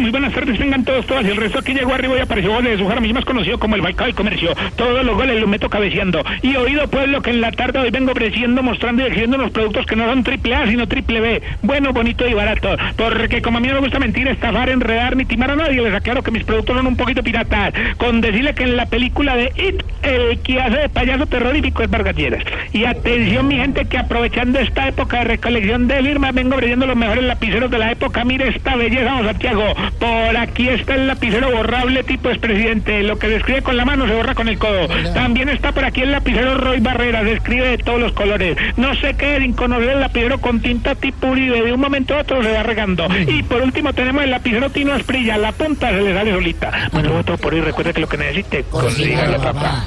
Muy buenas tardes, vengan todos, todas. Y el resto aquí llegó arriba y apareció goles de Sujar, más conocido como el Balcao del Comercio. Todos los goles los meto cabeceando. Y oído pues lo que en la tarde hoy vengo ofreciendo, mostrando y exhibiendo unos productos que no son triple A, sino triple B. Bueno, bonito y barato. Porque como a mí no me gusta mentir, estafar, enredar ni timar a nadie, les aclaro que mis productos son un poquito piratas. Con decirle que en la película de It, el que hace de payaso terrorífico es Vargas. Y atención, mi gente, que aprovechando esta época de recolección de firmas, vengo ofreciendo los mejores lapiceros de la época. Mire esta belleza, don Santiago. Por aquí está el lapicero borrable tipo expresidente. Lo que se escribe con la mano se borra con el codo. También está por aquí el lapicero Roy Barrera, se escribe de todos los colores. No sé qué, sin conocer el lapicero con tinta tipo Uribe, de un momento a otro se va regando. Y por último tenemos el lapicero Tino Asprilla, la punta se le sale solita. Bueno, todo por hoy, recuerde que lo que necesite, consígalo, papá.